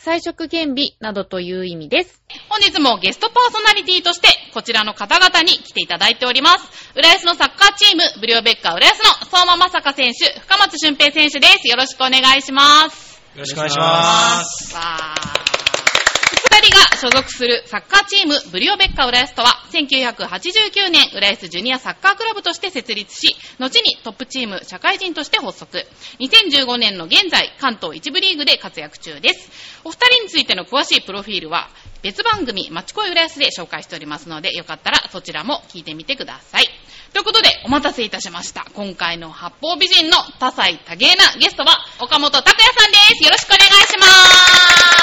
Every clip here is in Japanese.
彩色兼備などという意味です。本日もゲストパーソナリティとして、こちらの方々に来ていただいております。浦安のサッカーチーム、ブリオベッカ浦安の相馬正香選手、深松俊平選手です。よろしくお願いします。よろしくお願いします。さあ、二人が所属するサッカーチーム、ブリオベッカ浦安とは、1989年、浦安ジュニアサッカークラブとして設立し、後にトップチーム、社会人として発足。2015年の現在、関東一部リーグで活躍中です。お二人についての詳しいプロフィールは、別番組、マチコイ浦安で紹介しておりますので、よかったらそちらも聞いてみてください。ということで、お待たせいたしました。今回の八方美人の多彩多芸なゲストは、岡本拓也さんです。よろしくお願いします。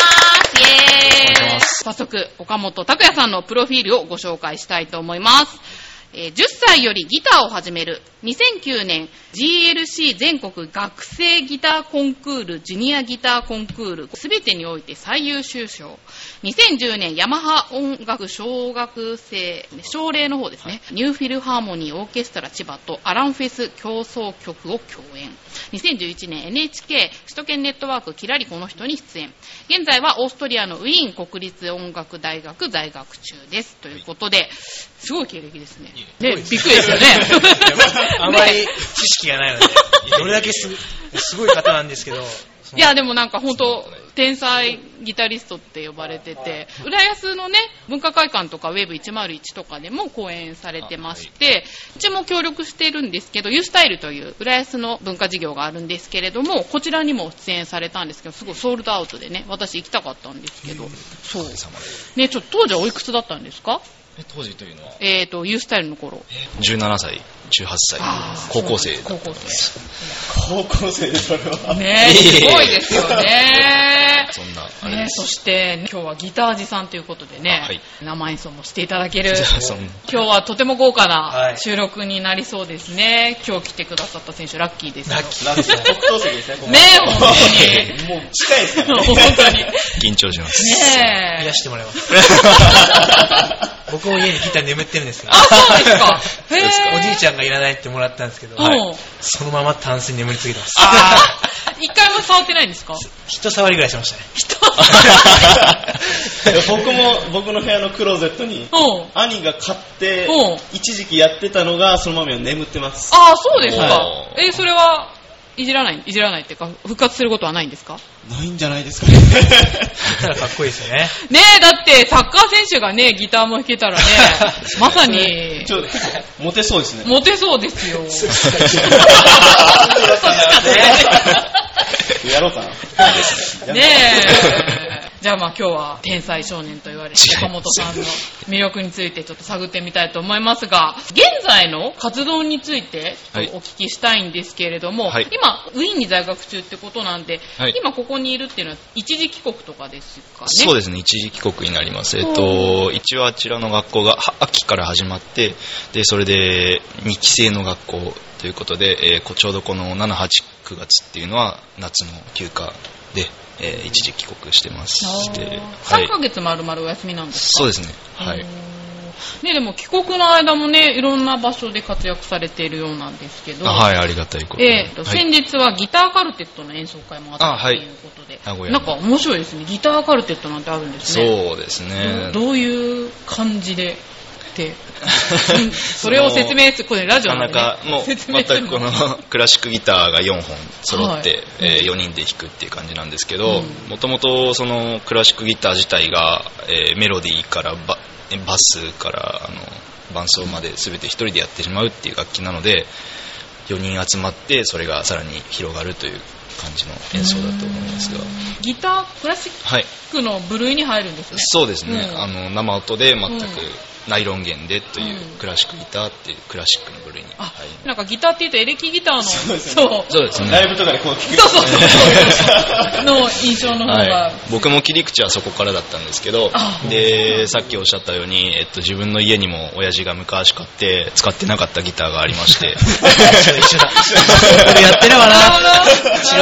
イェーイ。早速、岡本拓也さんのプロフィールをご紹介したいと思います。えー10歳よりギターを始める。2009年 GLC 全国学生ギターコンクールジュニアギターコンクールすべてにおいて最優秀賞。2010年ヤマハ音楽小学生奨励の方ですね、ニューフィルハーモニーオーケストラ千葉とアランフェス競争曲を共演。2011年 NHK 首都圏ネットワークキラリこの人に出演。現在はオーストリアのウィーン国立音楽大学在学中です。ということですごい経歴ですねねびっくりですよね。あまり知識がないので、どれだけすすごい方なんですけど、いや、でもなんか本当、天才ギタリストって呼ばれてて、浦安のね、文化会館とかウェブ101とかでも講演されてまして、うちも協力してるんですけど、ユースタイルという浦安の文化事業があるんですけれども、こちらにも出演されたんですけど、すごいソールドアウトでね、私行きたかったんですけど、そう。ね、ちょっと当時はおいくつだったんですか？え当時というのはえーと、ユースタイルの頃。17歳18歳高校生だった高校生。高校生でそれは。ねすごいですよね。そんなあれねで、す、そして、今日はギタージさんということでね、はい生演奏もしていただける、今日はとても豪華なはい収録になりそうですね。今日来てくださった選手、ラッキーですよ。ラッキなんですよ、北東席ですね、ここねえ、本当に。もう近いですからね。本当に。緊張しますねえ癒。してもらいます。僕も家にギター眠ってるんですけどあ、、そうですか。へえ。おじいちゃんがいらないってもらったんですけど、うんそのままタンスに眠り続けてます。一回も触ってないんですか？一触りぐらいしましたね。僕も、僕の部屋のクローゼットに、うん。兄が買ってうん、一時期やってたのが、そのまま眠ってます。ああ、そうですかは。え、それは、いじらない、いじらないっていうか、復活することはないんですか？ないんじゃないですかね。ただかっこいいですよね。ねえ、だって、サッカー選手がね、ギターも弾けたらね、まさにち、ょ結構、モテそうですね。モテそうですよ。やろうかな。ねえ。じゃあまあ今日は天才少年と言われる岡本さんの魅力についてちょっと探ってみたいと思いますが、現在の活動についておはい。聞きしたいんですけれども、はい。今、ウィーンに在学中ってことなんで、はい。今ここにいるっていうのは一時帰国とかですかね？そうですね。一時帰国になります。えっと一応あちらの学校がは秋から始まってでそれで2期生の学校ということで、えーこちょうどこの789月っていうのは夏の休暇で、えー一時帰国してますでは3いヶ月丸々お休みなんですか？そうですね。はい。ね、でも帰国の間もね、いろんな場所で活躍されているようなんですけど、あはいありがたいことに。えー先日はギターカルテットの演奏会もあったということで、名古屋の。なんか面白いですね。ギターカルテットなんてあるんですね。そうですね。どういう感じでって、うん それを説明する、これラジオななんで、ね、かなかもう全くこのクラシックギターが4本揃って、はい。え4人で弾くっていう感じなんですけどうん。もともとそのクラシックギター自体が、えーメロディーからババスからあの伴奏まで全て1人でやってしまうっていう楽器なので4人集まってそれがさらに広がるという感じの演奏だと思いますが。ギター、クラシッはい。クの部類に入るんですね。そうですね、うん。あの生音で全くうんナイロン弦でといううん。クラシックギターっていうクラシックの部類にあ、なんかギターって言うとエレキギターの、そうですそうよそう。ですねライブとかでこう聞く。そうそうそう。の印象の方が、はい、僕も切り口はそこからだったんですけどあ。でさっきおっしゃったように、えっと、自分の家にも親父が昔買って使ってなかったギターがありまして。一緒だ、一やってるわな。違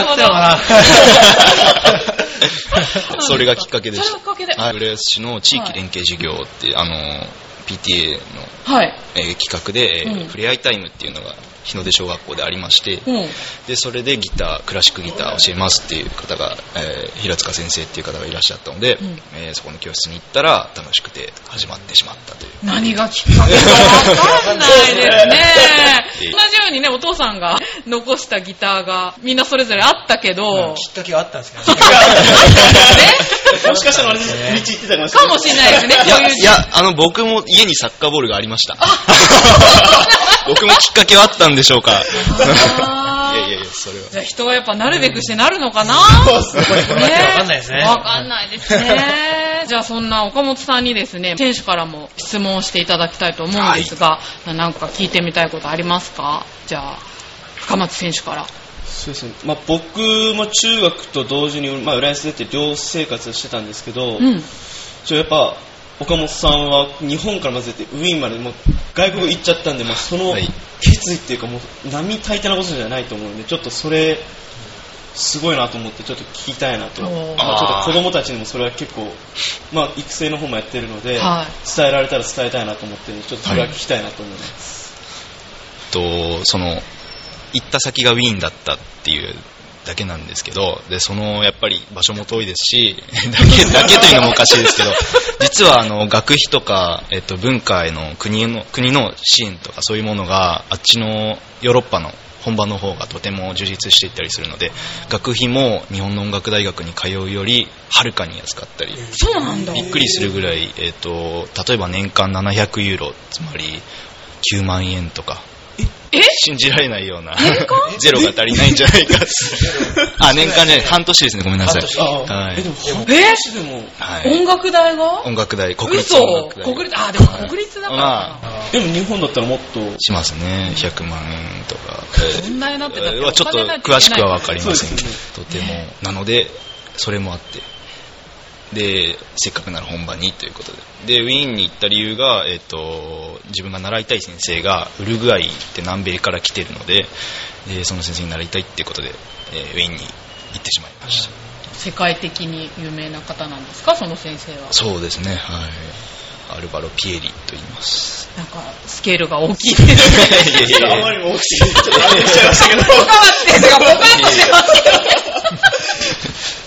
ったよな。それがきっかけでしそれがきっかけで。た。はい、浦安市の地域連携事業って、あの PTA の、はい。えー企画で、えーうんふれあいタイムっていうのが日の出小学校でありまして、うん。でそれでギタークラシックギターを教えますっていう方が、えー平塚先生っていう方がいらっしゃったので、うんえーそこの教室に行ったら楽しくて始まってしまったという何がきっかけかわかんないですね。同じようにね、お父さんが 残したギターがみんなそれぞれあったけど、きっかけはあったんですけどね。もしかしたら私、道行ってたかもしれない。かもしれないですね、いやこういういやあの僕も家にサッカーボールがありました僕もきっかけはあったんでしょうか いやいやいやそれはじゃあ人はやっぱなるべくしてなるのかな？そうですね。わかんないですね。わかんないですね。じゃあそんな岡本さんにですね、選手からも質問をしていただきたいと思うんですが、なんか聞いてみたいことありますか？じゃあ、深松選手から。そうですね。まあ僕も中学と同時に、まあ浦安出て寮生活してたんですけど、うん。ちょやっぱ岡本さんは日本からまず出てウィーンまでもう外国行っちゃったんで、まあ、そのはい。決意っていうかもう並大抵なことじゃないと思うんでちょっとそれすごいなと思ってちょっと聞きたいなと、まあ、ちょっと子供たちにもそれは結構、まあ、育成の方もやってるので、は伝えられたら伝えたいなと思ってちょっとそれは聞きたいなと思います、とその行った先がウィーンだったっていうだけなんですけどでそのやっぱり場所も遠いですし だけだけというのもおかしいですけど 実はあの学費とか、えっと、文化への国の国の支援とかそういうものがあっちのヨーロッパの本場の方がとても充実していったりするので学費も日本の音楽大学に通うよりはるかに安かったりそうなんだ。びっくりするぐらい、えっと例えば年間700ユーロつまり9万円とかえ？信じられないような。ゼロが足りないんじゃないか あ年間じゃない半年ですね。ごめんなさい。半年。あはい。えでも半え？年でも。はい。音楽代が？音楽代。国立嘘。音楽代。国立、あ、でも国立だから。かまな。でも日本だったらもっと。しますね。100万円とか。そんなになってたっちょっと詳しくは分かりませんけど。とても。なのでそれもあってでせっかくなら本場にということで。でウィーンに行った理由が、えっと自分が習いたい先生がウルグアイって南米から来てるのででその先生に習いたいっていうことで、えーウィーンに行ってしまいました。世界的に有名な方なんですか？その先生は。そうですね。はい。アルバロ・ピエリと言います。なんか、スケールが大きいですね。あまり大きすぎてちょっと安定しちゃいましたけど岡松先生がボカッとしてます。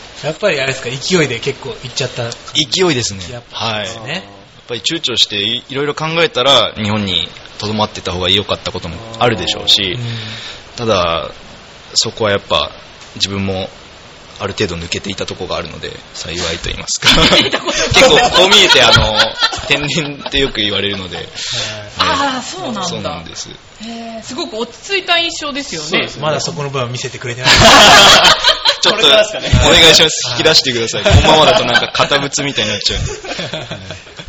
やっぱりあれですか、勢いで結構行っちゃった。勢いですねやっぱはい。やっぱり躊躇していいろいろ考えたら日本にとどまってた方が良かったこともあるでしょうしただそこはやっぱ自分もある程度抜けていたところがあるので幸いと言いますか結構こう見えてあの天然ってよく言われるのでああ、そうなんだ。そうなんですすごく落ち着いた印象ですよね。そうですまだそこの部分は見せてくれてない。ちょっとお願いします。引き出してください。このままだとなんか堅物みたいになっちゃう。ん で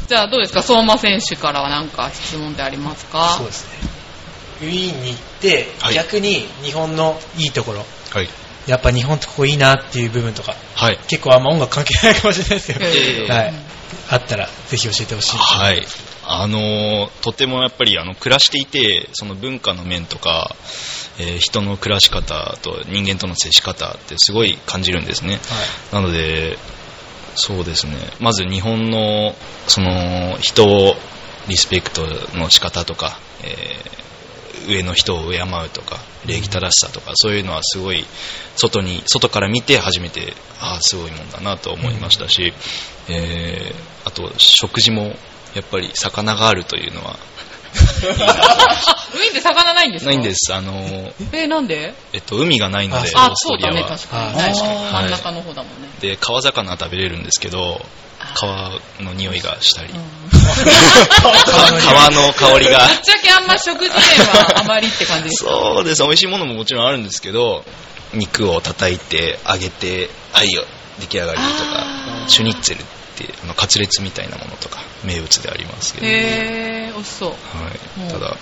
じゃあどうですか？相馬選手からは何か質問ってありますか？そうですね。ウィーンに行って、はい。逆に日本のいいところ、はい。やっぱ日本ってここいいなっていう部分とか、はい。結構あんま音楽関係ないかもしれないですけど、はい。あったらぜひ教えてほしい。はい。あのーとてもやっぱりあの暮らしていてその文化の面とか、えー人の暮らし方と人間との接し方ってすごい感じるんですね。なのでそうですね。まず日本のその人をリスペクトの仕方とか、えー上の人を敬うとか礼儀正しさとかそういうのはすごい外に外から見て初めてああすごいもんだなと思いましたし、えーあと食事もやっぱり魚があるというのは。あ、ウィーンって魚ないんですか？ないんで。す。あのー、えー、なんで？えっと、海がないのでオあー、スそうだね、トリアは確かに。あない。真ん中の方だもんね。で川魚は食べれるんですけど川の匂いがしたり、川の香りが。ぶっちゃけあんま食事面はあまりって感じですか？そうです。美味しいものももちろんあるんですけど肉を叩いて揚げてはいよ出来上がりとかシュニッツェルて、あの、カツレツみたいなものとか、名物でありますけど、はい。へー、美味しそう。うんただ、や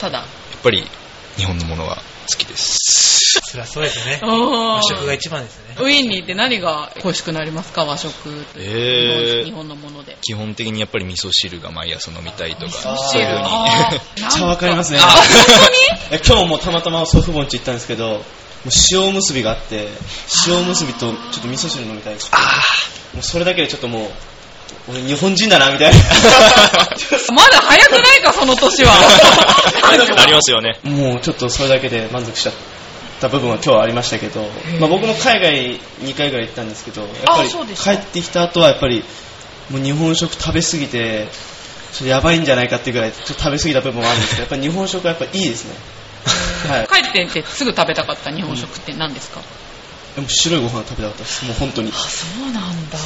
ただ。っぱり、日本のものが好きです。そりゃそうですよね。和和食が一番ですよね。ウィーンに行って何が恋しくなりますか？和食。えー日本のもので。基本的にやっぱり味噌汁が毎朝飲みたいとか、噌そういうふうに。あー めっちゃわかりますね。あ、本 え今日もたまたま祖父母ん家行ったんですけど、塩むすびがあって、塩むすびとちょっと味噌汁飲みたいです。もうそれだけでちょっともう、俺日本人だな、みたいな。まだ早くないか、その年は。なりますよね。もうちょっとそれだけで満足しちゃった部分は今日はありましたけど、まあ、僕も海外2回ぐらい行ったんですけど、やっぱりあそうですか帰ってきた後はやっぱりもう日本食食べ過ぎて、ちょっとやばいんじゃないかっていうぐらいちょっと食べ過ぎた部分もあるんですけど、やっぱり日本食はやっぱりいいですね。はい。帰ってってすぐ食べたかった日本食って何ですか、でも白いご飯食べたかったです。もう本当に。あ、そうなんだ。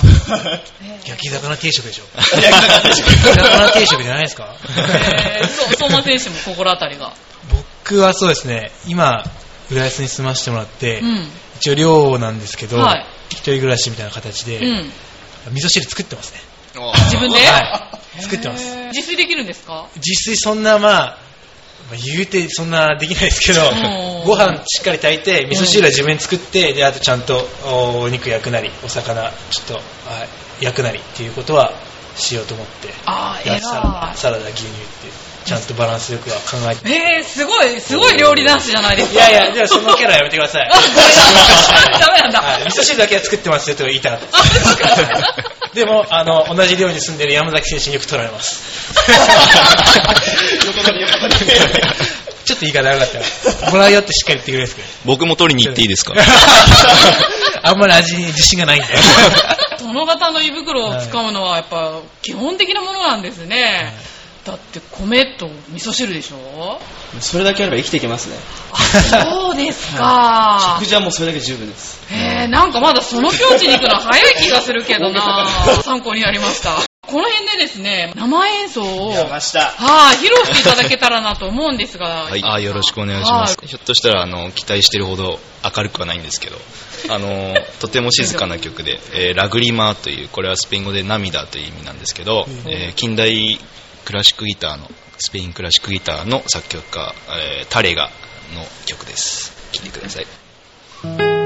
焼き魚定食でしょ。焼き魚定食じゃないですか？えー、そう相馬選手も心当たりが。僕はそうですね、今、浦安に住ませてもらって、うん。一応寮なんですけど、はい一人暮らしみたいな形で、うん。味噌汁作ってますね。自分で？はい。作ってます。へー自炊できるんですか？自炊そんなまあ、まあ言うてそんなできないですけどん、ご飯しっかり炊いて、味噌汁は自分で作って、で、あとちゃんとおお肉焼くなり、お魚ちょっとはい焼くなりっていうことはしようと思って、あサラダ偉サラダ、牛乳って、ちゃんとバランスよくは考えて。い。えー、すごい、すごい料理男子じゃないですか。いやいや、じゃあそのキャラやめてください。ダメなんだ。はい味噌汁だけは作ってますよと言いたかったでも、あの、同じ寮に住んでる山崎選手によく取られます。ちょっと言い方悪かったら、もらうよってしっかり言ってくれるんですけど。僕も取りに行っていいですか？あんまり味に自信がないんで。殿方の胃袋を使うのはやっぱ基本的なものなんですね。だって米と味噌汁でしょ？それだけあれば生きていけますね。そうですか食。事はもうそれだけで十分です。へえ、なんかまだその境地に行くのは早い気がするけどな参考になりました。この辺でですね、生演奏を、出ました。はい、披露していただけたらなと思うんですが、はい、あよろしくお願いしますは。ひょっとしたら、あの、期待してるほど明るくはないんですけど、あの、とても静かな曲で、えーラグリマーという、これはスペイン語で涙という意味なんですけど、えー近代クラシックギターの、スペインクラシックギターの作曲家、えータレガの曲です。聴いてください。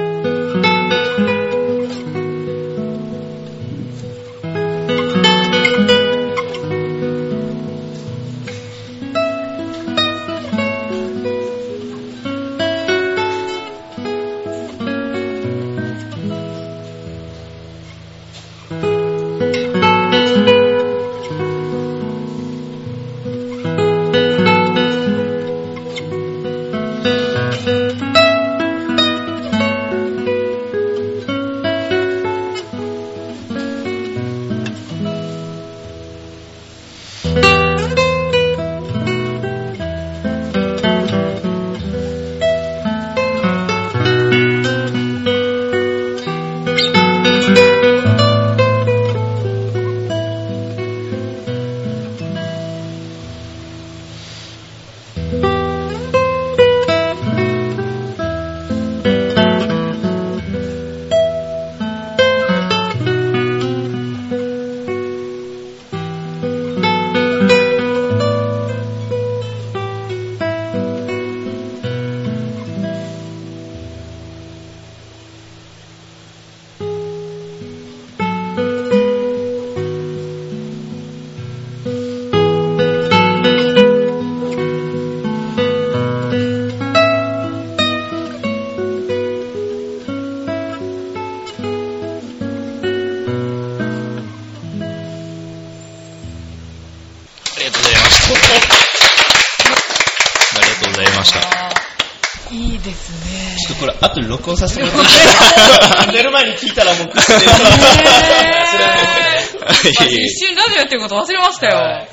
後で録音させてもらって寝る前に聞いたらもう、食ってへーいえいえ。一瞬ラジオやってること忘れましたよ。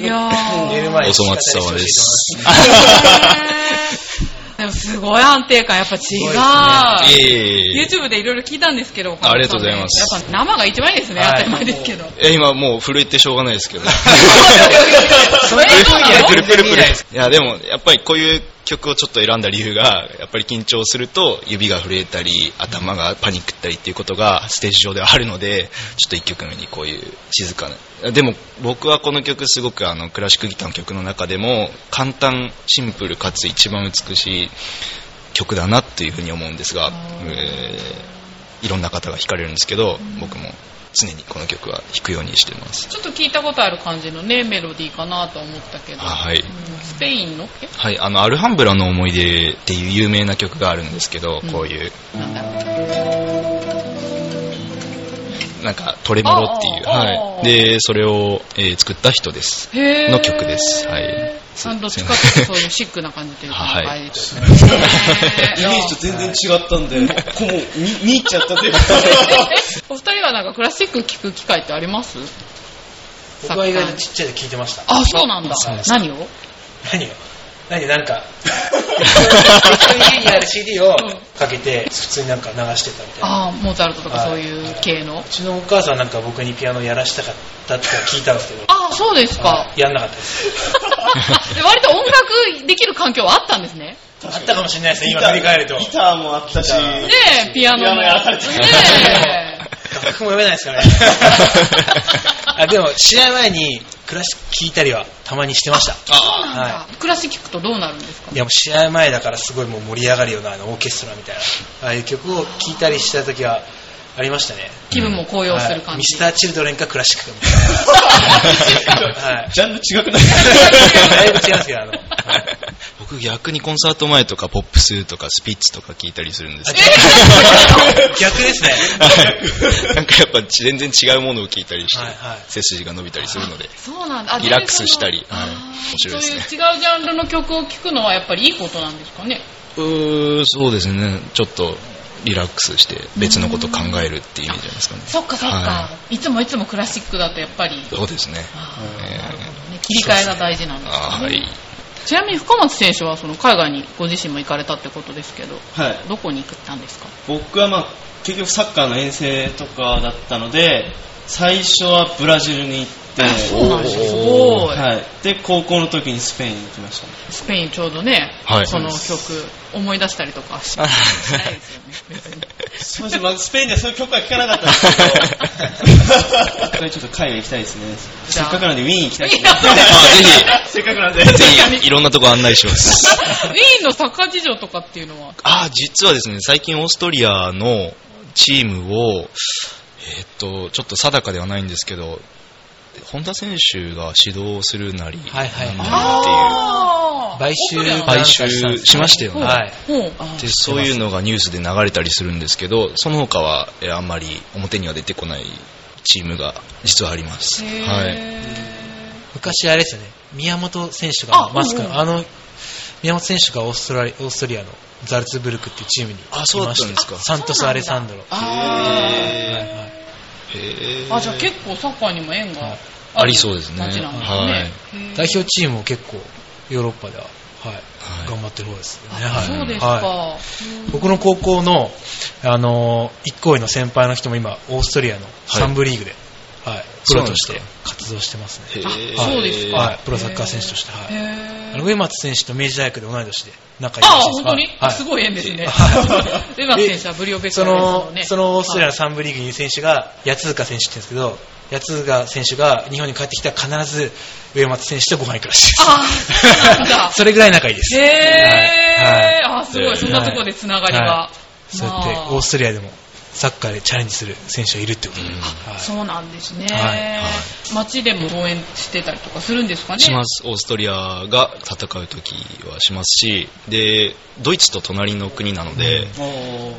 い。やー。寝る前にお粗末様です。でもすごい安定感、やっぱ違う。いえいえいえ。YouTube でいろいろ聞いたんですけど、ありがとうございます。やっぱ生が一番いいですね、はい。当たり前ですけど。え今もう震えてしょうがないですけど。そういうふうにはプルプルプルいや、でも、やっぱりこういう曲をちょっと選んだ理由が、やっぱり緊張すると指が震えたり、頭がパニックったりっていうことがステージ上ではあるので、ちょっと1曲目にこういう静かな。でも僕はこの曲すごくあのクラシックギターの曲の中でも簡単、シンプルかつ一番美しい曲だなっていうふうに思うんですが、えーいろんな方が弾かれるんですけど、僕も常にこの曲は弾くようにしてます。ちょっと聞いたことある感じのね、メロディーかなと思ったけど。あはいうんスペインのえはい、あの、アルハンブラの思い出っていう有名な曲があるんですけど、うんこういう、なん。なんか、トレモロっていう、はい。で、それを、えー作った人です。の曲です。はい。あどっちかっていうとそういうシックな感じというか、はいイメねージと全然違ったんで、もう見見入っちゃったというか。お二人はなんかクラシック聴く機会ってあります？僕は意外とちっちゃいで聞いてました。あ、そうなんだ。何を？何よ何なんか、家にある CD をかけて、普通になんか流してたみたいな。ああ、モーツァルトとかはいそういう系の？うちのお母さんはなんか僕にピアノやらしたかったって聞いたんですけど、ああ、そうですかは。いやんなかったです。で割と音楽できる環境はあったんですね。あったかもしれないですね、今振り返ると。ギターもあったし、ねえ、ピアノも。ピアノやらされてたね楽譜 も読めないですからね。あでも、試合前にクラシック聞いたりはたまにしてました。え。そうなんだは。クラシック聴くとどうなるんですか？いやもう試合前だからすごいもう盛り上がるようなあのオーケストラみたいな、ああいう曲を聴いたりした時はありましたね。気分も高揚するはい感じ。ミスター・チルドレンかクラシックかみたいな。はい。ジャンル違くない？だいぶ違いますけど、僕逆にコンサート前とかポップスとかスピッツとか聞いたりするんですけど、逆ですね。はいなんかやっぱ全然違うものを聞いたりして、はいはい背筋が伸びたりするので、そうなんだ。あリラックスしたりはい面白いですねそういう違うジャンルの曲を聴くのはやっぱりいいことなんですかね？うーそうですね、ちょっとリラックスして別のことを考えるっていう意味じゃないですかね。そっかそっか、、はいつもいつもクラシックだとやっぱり、そうですね。えー切り替えが大事なんですあーね。はい。ちなみに深松選手はその海外にご自身も行かれたってことですけど、はい。どこに行ったんですか？僕はまあ、結局サッカーの遠征とかだったので、最初はブラジルに行って、そうなんですよ。すごい。はい。で、高校の時にスペインに行きましたね。スペインちょうどね、はいその曲思い出したりとかししないですよね。スペインではそういう曲は聴かなかったんですけど、一回ちょっと海外行きたいですね。せっかくなんでウィーン行きたいですね。いや せっかくなんで。ぜひ、いろんなとこ案内します。ウィーンのサッカー事情とかっていうのは、ああ、実はですね、最近オーストリアのチームを、えーっと、ちょっと定かではないんですけど、本田選手が指導するなり、はいはいなん。なりっていう。買収しましたよね。はい。でそういうのがニュースで流れたりするんですけど、その他はえーあんまり表には出てこないチームが実はあります。はい。昔あれですよね、宮本選手あがマスクうんうん。の、あの、宮本選手がオーストラリオーストリアのザルツブルクっていうチームにいまあそうだったんですか。サントス・アレサンドロ。あはいはい。へーーあ、じゃあ結構サッカーにも縁がありそうですね。街なんですね。はい。代表チームも結構ヨーロッパでは、はいはい。頑張ってる方ですよね。あはい。そうですか。はい。僕の高校の、あのー、一個上の先輩の人も今、オーストリアの3部リーグで、はい、プロとして活動してますね。そうですか。はい、プロサッカー選手として、はい。上松選手と明治大学で同い年で仲いいああ、本当に、はい。すごい縁ですね。はい。上松選手はブリオベッカそーですののね。そのオーストリアのはい3部リーグにいる選手が、八塚選手って言うんですけど、八塚選手が日本に帰ってきたら必ず上松選手とご飯行くらしいです。あそうなんだ。それぐらい仲いいです。へはい。ー、あ、すごい、そんなところでつながりが。はそうやってまあ。オーストリアでもサッカーでチャレンジする選手がいるってことで、うんはいそうなんですね。はいはい街でも応援してたりとかするんですかね？します。オーストリアが戦う時はしますし、で、ドイツと隣の国なので、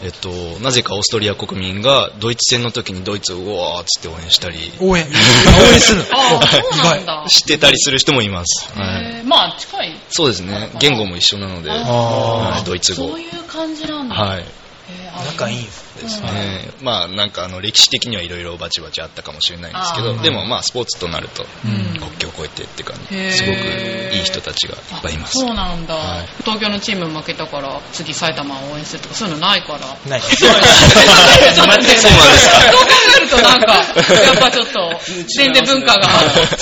えっと、なぜかオーストリア国民がドイツ戦の時にドイツをうわーっつって応援したり、応援、応援するの？ああ、そうなん意だ。してたりする人もいます。はいまあ、近い。そうですね。言語も一緒なので、あはいドイツ語。そういう感じなんだ。はい。仲いいんですですうん。ね。まあなんかあの歴史的にはいろいろバチバチあったかもしれないんですけど、でもまあスポーツとなるとうん。国境を越えてって感へー。じ、すごくいい人たちがいっぱいいます。そうなんだ、はい。東京のチーム負けたから次埼玉を応援するとかそういうのないから。ない。そうなんですか。そう考えるとなんか。やっぱちょっと、全然文化が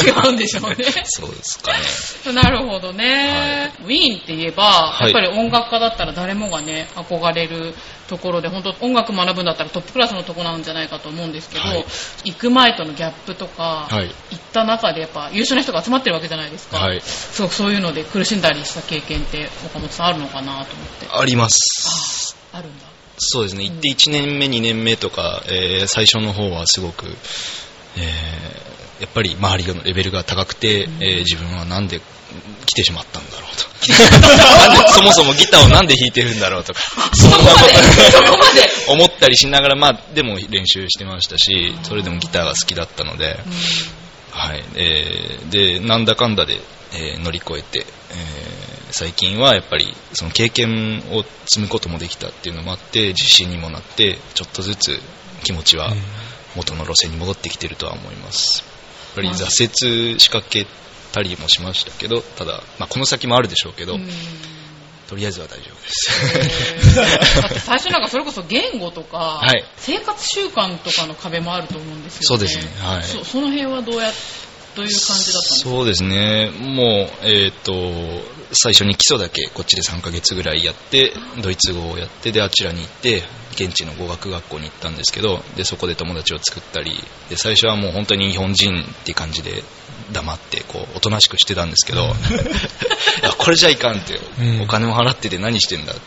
違うんでしょうね。そうですかね。なるほどね。ウィーンって言えば、い。やっぱり音楽家だったら誰もがね、憧れるところで、本当音楽学ぶんだったらトップクラスのとこなんじゃないかと思うんですけど、はい行く前とのギャップとか、はい行った中でやっぱ優秀な人が集まってるわけじゃないですか。はい。すごくそういうので苦しんだりした経験って岡本さんあるのかなと思って。あります。あるんだ。そうですね。行って1年目、2年目とか、えー最初の方はすごく、えーやっぱり周りのレベルが高くて、えー自分はなんで来てしまったんだろうと。そもそもギターをなんで弾いてるんだろうとか、そんなこと思ったりしながら、まあ、でも練習してましたし、それでもギターが好きだったので、はい。えーで、なんだかんだで、えー乗り越えて、えー最近はやっぱりその経験を積むこともできたっていうのもあって、自信にもなって、ちょっとずつ気持ちは元の路線に戻ってきてるとは思います。やっぱり挫折仕掛けたりもしましたけど、ただ、まあ、この先もあるでしょうけど、うん。とりあえずは大丈夫です。最初なんかそれこそ言語とか、はい。生活習慣とかの壁もあると思うんですよね。そうですねはい。そその辺はどうや、どういう感じだったんですか？そうですね、もう、えっ、と、最初に基礎だけこっちで3ヶ月ぐらいやって、ドイツ語をやって、で、あちらに行って、現地の語学学校に行ったんですけど、で、そこで友達を作ったり、で、最初はもう本当に日本人って感じで、黙って、こう、おとなしくしてたんですけど、いや、これじゃいかんって、うん。お金も払ってて何してんだって。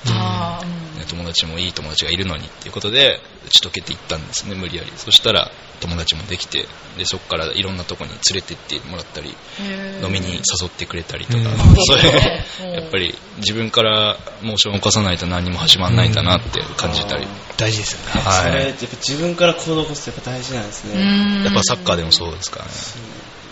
友達もいい友達がいるのにっていうことで打ち解けていったんですね無理やり。そしたら友達もできてでそこからいろんなとこに連れてってもらったり飲みに誘ってくれたりとか、うん。そういう うん。やっぱり自分からモーションを起こさないと何にも始まらないんだなって感じたり、大事ですよね。はい。それやっぱ自分から行動を起こすってやっぱ大事なんですね。うん。やっぱサッカーでもそうですからね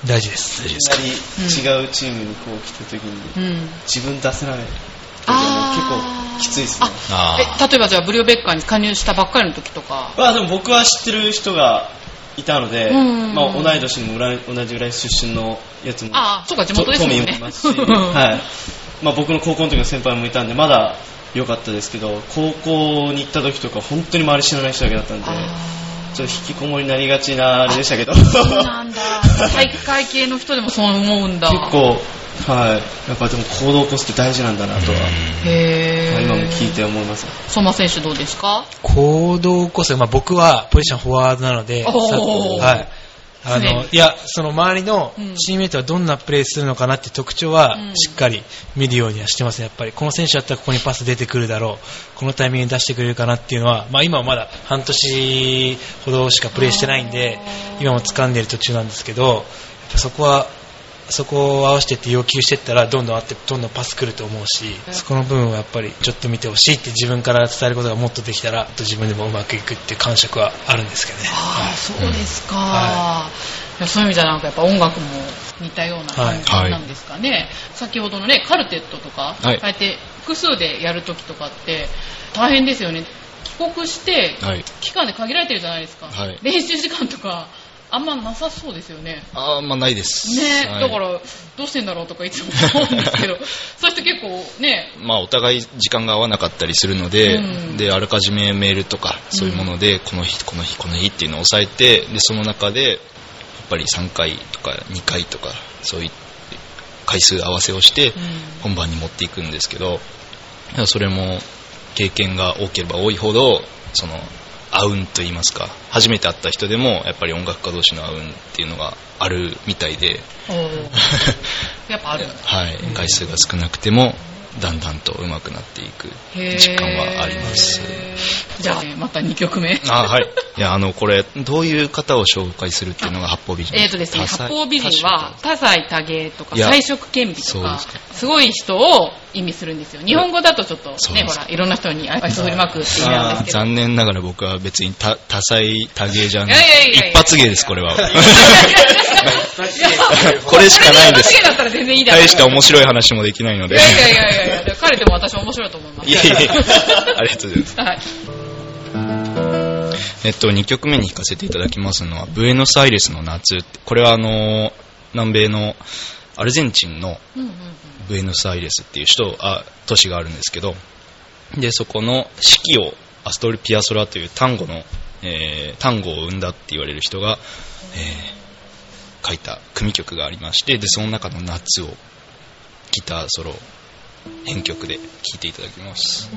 大事です。大事いですかきなり違うチームにこう来た時にうん。自分出せない結構きついですね。あえ例えばじゃあブリオベッカーに加入したばっかりの時とか。まあでも僕は知ってる人がいたので、うん。まあ同い年の浦同じ浦安出身のやつもああそうか地元ですもんトミーねもいますし、はい。まあ僕の高校の時の先輩もいたんで、まだ良かったですけど、高校に行った時とか本当に周り知らない人だけだったんで、ちょっと引きこもりになりがちなあれでしたけど、そうなんだ。体育会系の人でもそう思うんだ。結構、はい。やっぱでも行動を起こすって大事なんだなとは、へえまあ今も聞いて思います。相馬選手どうですか？行動こそ、まあ、僕はポジションフォワードなので、はい。あの、い。や、その周りのうん。チームメイトはどんなプレーするのかなって特徴はうん。しっかり見るようにはしてますね。やっぱり。この選手だったらここにパス出てくるだろう。このタイミングで出してくれるかなっていうのは、まあ今はまだ半年ほどしかプレーしてないんで、今も掴んでる途中なんですけど、そこはそこを合わせてって要求していったらどんどんあってどんどんパス来ると思うしそこの部分はやっぱりちょっと見てほしいって自分から伝えることがもっとできたら自分でもうまくいくっていう感触はあるんですけどね。ああそうですか、はい。やそういう意味じゃなんかやっぱ音楽も似たような感じはいなんですかね、先ほどのねカルテットとか、はい。ああやって複数でやるときとかって大変ですよね。帰国してはい。期間で限られてるじゃないですか、はい。練習時間とかあんまなさそうですよね。あーまあないです。ね、はい。だからどうしてんだろうとかいつも思うんですけど。そういう人結構ね。まあ、お互い時間が合わなかったりするので,、うん。であらかじめメールとかそういうもので、この日この日この日っていうのを抑えてでその中でやっぱり3回とか2回とかそういう回数合わせをして本番に持っていくんですけどそれも経験が多ければ多いほどそのあうんと言いますか。初めて会った人でもやっぱり音楽家同士のあうんっていうのがあるみたいで。やっぱあるはい、回数が少なくてもだんだんと上手くなっていく実感はあります。じゃあねまた2曲目。あはい。いやあのこれどういう方を紹介するっていうのが八方美人。えーとですね、八方美人は多彩。多芸とか彩色兼備とかすごい人を意味するんですよ。日本語だとちょっとねほらいろんな人に愛想振りまくって意味なんですけど。残念ながら僕は別に多多彩多芸じゃない一発芸ですこれは。これしかないんです。大して面白い話もできないので。いやいやいやいや彼でも私面白いと思いますいやいやいやありがとうございます。はい。えっと、2曲目に弾かせていただきますのは、ブエノスアイレスの夏。これはあの、南米のアルゼンチンのブエノスアイレスっていう首都あ都市があるんですけど、で、そこの四季をアストル・ピアソラという単語のえー単語を生んだって言われる人が、えー書いた組曲がありまして、で、その中の夏をギターソロ編曲で聴いていただきます。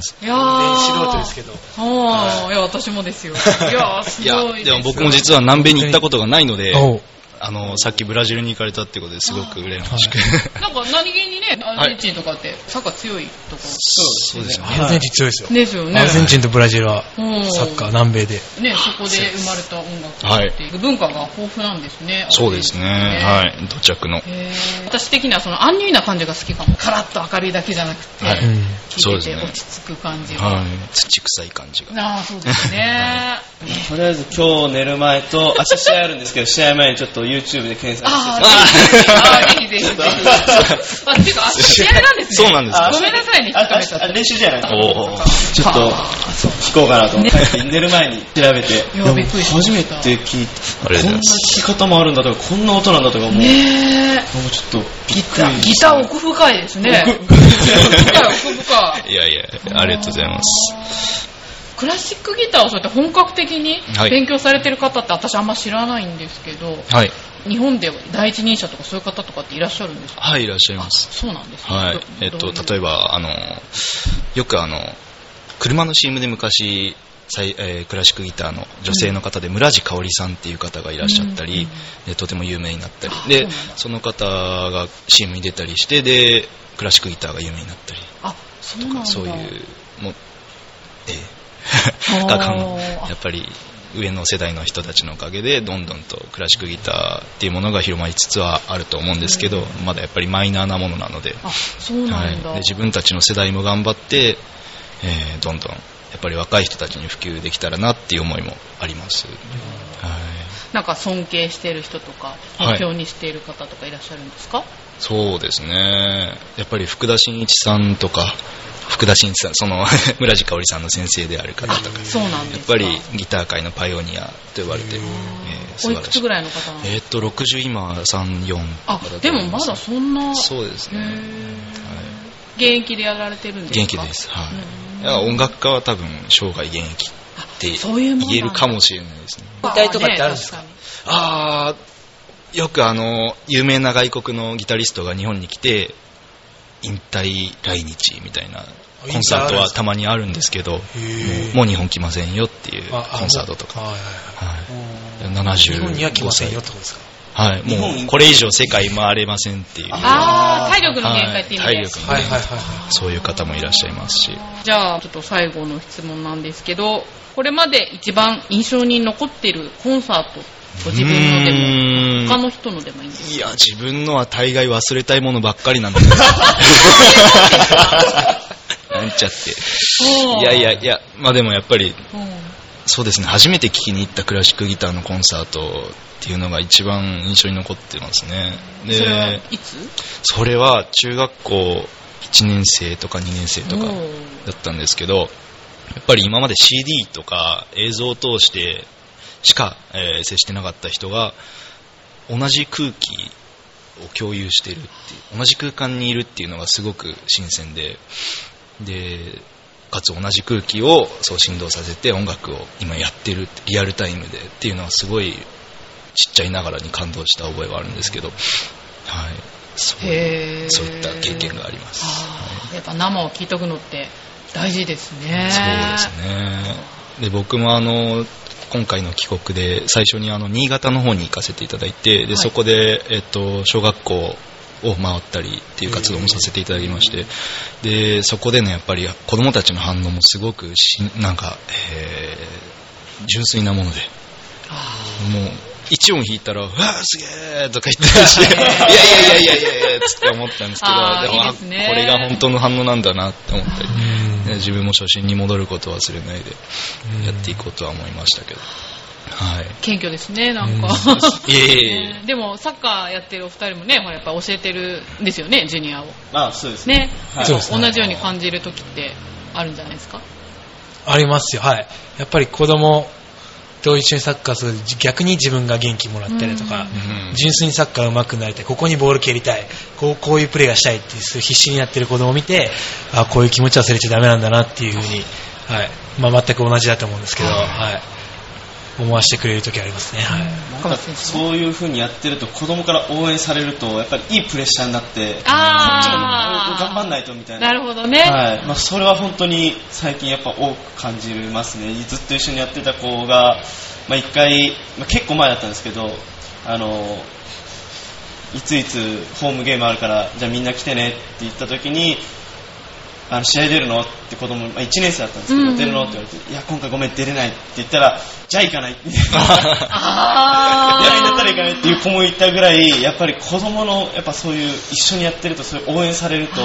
ありがとうございます。え。いやー。素人ですけど。ああ、いや、私もですよ。いやー、すいやごい、でも僕も実は南米に行ったことがないので、あの、さっきブラジルに行かれたってことですごく羨ましく。なんか何気にね、アルゼンチンとかってサッカー強いとこ。そうですよね。アルゼンチン強いですよ。ですよね。アルゼンチンとブラジルはうんサッカー南米で。ね、そこで生まれた音楽っていう文化が豊富なんですね。そうですね。はい。土着の。私的にはそのアンニュイな感じが好きかも。カラッと明るいだけじゃなくて、はいててそうですね落ち着く感じが。はい。土臭い感じが。ああ、そうですね。ねとりあえず今日寝る前と、明日試合あるんですけど、試合前にちょっと YouTube で検索してあ あ、ぜひぜひぜひ。あ、っていうか、あ試合なんですね。そうなんですか？ごめんなさいね、あ引っ練習じゃないおーちょっと聞こうかなと思って、寝る前に調べて、初めて聞いた。こんな聞き方もあるんだとか、こんな音なんだとか、もう、もう。ちょっとびギっくター、りギター奥深いですね。ギター奥深い。いやいや、ありがとうございます。クラシックギターをそうやって本格的にはい勉強されてる方って私あんま知らないんですけど、はい。日本では第一人者とかそういう方とかっていらっしゃるんですか？はい、いらっしゃいます。そうなんですね。はい。えっと、例えば。ば、あの、よくあの、車の CM で昔最えークラシックギターの女性の方で村地香織さんっていう方がいらっしゃったり、でとても有名になったりでその方が CM に出たりしてでクラシックギターが有名になったりあ、そうとなんそういうもえ がやっぱり上の世代の人たちのおかげでどんどんとクラシックギターっていうものが広まりつつはあると思うんですけど、まだやっぱりマイナーなものなので。はい。で自分たちの世代も頑張って、えーどんどんやっぱり若い人たちに普及できたらなっていう思いもあります、はい、なんか尊敬してる人とか、はい。目標にしている方とかいらっしゃるんですか、そうですね。やっぱり福田真一さんとか福田真一さんその 村地香織さんの先生である方とかそうなんですか。やっぱりギター界のパイオニアと呼ばれて、えー素晴らしい。おいくつぐらいの方なんですえーっと60今34かあ、でもまだそんな、そうですね、はい。現役でやられてるんですか？現役です、はい。うん。いや音楽家は多分生涯現役って言えるかもしれないですね。引退とかってあるんですか？ねあーよくあの有名な外国のギタリストが日本に来て引退来日みたいなコンサートはたまにあるんですけどもう日本来ませんよっていうああコンサートとか、はいはいはい、はい。75日本には来ませんよっ歳てことですか？はい、もうこれ以上世界回れませんっていう。あー、体力の限界って意味で。はい。体力のはいはいはいはそういう方もいらっしゃいますし。じゃあ、ちょっと最後の質問なんですけど、これまで一番印象に残っているコンサート、ご自分のでも、他の人のでもいいんですいや自分のは大概忘れたいものばっかりなんで なんちゃって。いやいやいやまあでもやっぱりうん。そうですね。初めて聴きに行ったクラシックギターのコンサートっていうのが一番印象に残ってますね。でそれはいつ？それは中学校1年生とか2年生とかだったんですけどやっぱり今まで CD とか映像を通してしか、えー接してなかった人が同じ空気を共有しているっていう同じ空間にいるっていうのがすごく新鮮ででかつ同じ空気をそう振動させて音楽を今やってるリアルタイムでっていうのはすごいちっちゃいながらに感動した覚えはあるんですけど、はい、そうへーそういった経験があります。あーやっぱ生を聞いとくのって大事ですね。そうですね。で、僕もあの、今回の帰国で最初にあの、新潟の方に行かせていただいて、で、い。そこで、えっと、小学校を回ったりっていう活動もさせていただきまして、で、そこでね、やっぱり子供たちの反応もすごくし、なんか、えー純粋なもので、もう、一音弾いたら、うわーすげーとか言ってるし、いやいやいやいやいやいやつって思ったんですけど、でもこれが本当の反応なんだなって思ったり、自分も初心に戻ることを忘れないでやっていこうとは思いましたけど、はい。謙虚ですね、なんか。いえいえいえねでも、サッカーやってるお二人もね、ほらやっぱ教えてるんですよね、ジュニアを。まあ、そうですね。ね。はいそうですね同じように感じる時ってあるんじゃないですか？ありますよ、はい。やっぱり子供と一緒にサッカーすると逆に自分が元気もらったりとか、うん。純粋にサッカー上手くなりたい、ここにボール蹴りたい、こうこういうプレーがしたいって必死になってる子供を見て、あこういう気持ち忘れちゃダメなんだなっていうふうに、はい。まあ、全く同じだと思うんですけど、はい、思わせてくれる時ありますね。はい。なんかそういう風にやってると子供から応援されるとやっぱりいいプレッシャーになってあー。頑張んないとみたいな。なるほどね。はい。まあ、それは本当に最近やっぱ多く感じますね。ずっと一緒にやってた子が、まあ、1回、まあ、結構前だったんですけどあのいついつホームゲームあるからじゃあみんな来てねって言った時にあの試合出るの？って子供、まあ、1年生だったんですけど、うん。出るの？って言われていや今回ごめん出れないって言ったらじゃあ行かないって出な いんだったら行かないっていう子もいたぐらいやっぱり子供のやっぱそういう一緒にやってるとそういう応援されると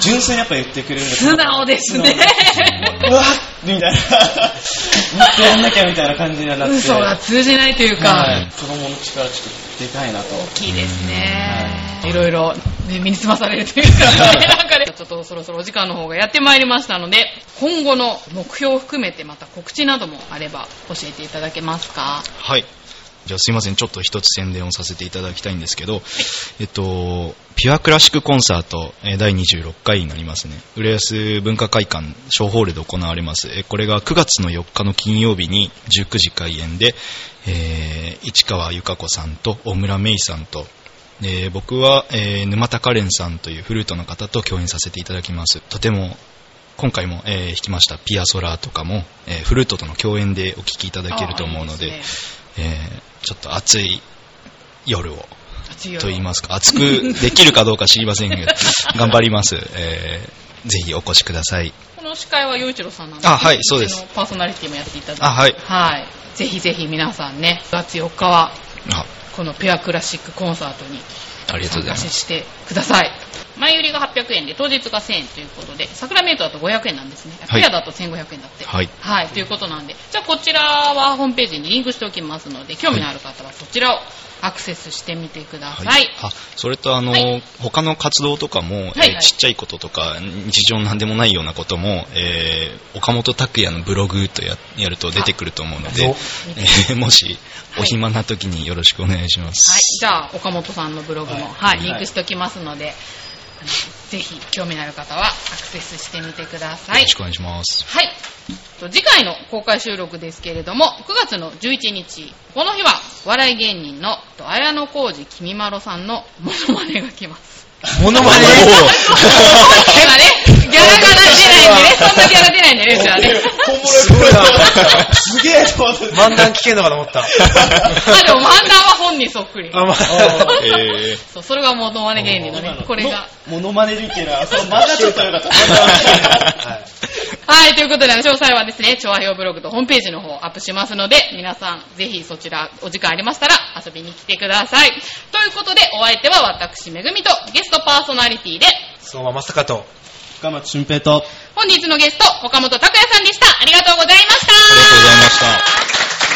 純粋にやっぱ言ってくれるんです素直ですね。うわっみたいな。もっとやんなきゃみたいな感じにはなって。嘘が通じないというか、はい。子供の力ちょっとでかいなと。大きいですね。いろいろ、ね、身につまされるというか、ね、なんかね、ちょっとそろそろお時間の方がやってまいりましたので、今後の目標を含めてまた告知などもあれば教えていただけますか？はい。じゃあすいません、ちょっと一つ宣伝をさせていただきたいんですけど、えっと、ピュアクラシックコンサート、えー第26回になりますね。浦安文化会館小ホールで行われます。えーこれが9月の4日の金曜日に19時開演で、えー市川由香子さんと大村芽衣さんと、で僕は、えー沼田カレンさんというフルートの方と共演させていただきます。とても今回も、えー弾きましたピアソラとかも、えーフルートとの共演でお聴きいただけると思うので、あいいですえーちょっと暑い夜を、と言いますか、熱くできるかどうか知りませんけど、頑張ります。えーぜひお越しください。この司会は洋一郎さんなんですあはいそうですパーソナリティもやっていただいて。あはいはい。ぜひぜひ皆さんね、9月4日は、あこのペアクラシックコンサートにありがとうございます。してください。前売りが800円で当日が1000円ということで、桜メイトだと500円なんですね。はいペアだと1500円だって。はいはい、ということなんで、じゃあこちらはホームページにリンクしておきますので、興味のある方はそちらをアクセスしてみてください。あそれとあの、はい。他の活動とかも、はいえーちっちゃいこととか日常なんでもないようなことも、えー岡本拓也のブログとややると出てくると思うのでお、えーもしお暇な時によろしくお願いします。はい、じゃあ岡本さんのブログも、はい。はいリンクしておきますので、ぜひ興味のある方はアクセスしてみてくださいよろし。くお願いします。はい。と次回の公開収録ですけれども、9月の11日、この日は、笑い芸人のと綾野浩二きみまろさんのモノマネが来ます。モノマネ？本人がね、ギャラが出ないんでね、そんなギャラ出ないんでね、うちはね。本物すごいな。すげえと思って。漫談聞けんのかと思った。あ、でも漫談は本人そっくり。あ、まあ、えーそう、それがモノマネ芸人のね、これが。モノマネでっていうのは、その漫画で言ったらよかった。はいはい、ということで、詳細はですね、調和表ブログとホームページの方アップしますので、皆さん、ぜひそちら、お時間ありましたら遊びに来てください。ということで、お相手は私、めぐみと、ゲストパーソナリティで、相馬まさかと。深松俊平と、本日のゲスト、岡本拓也さんでした。ありがとうございました。ありがとうございました。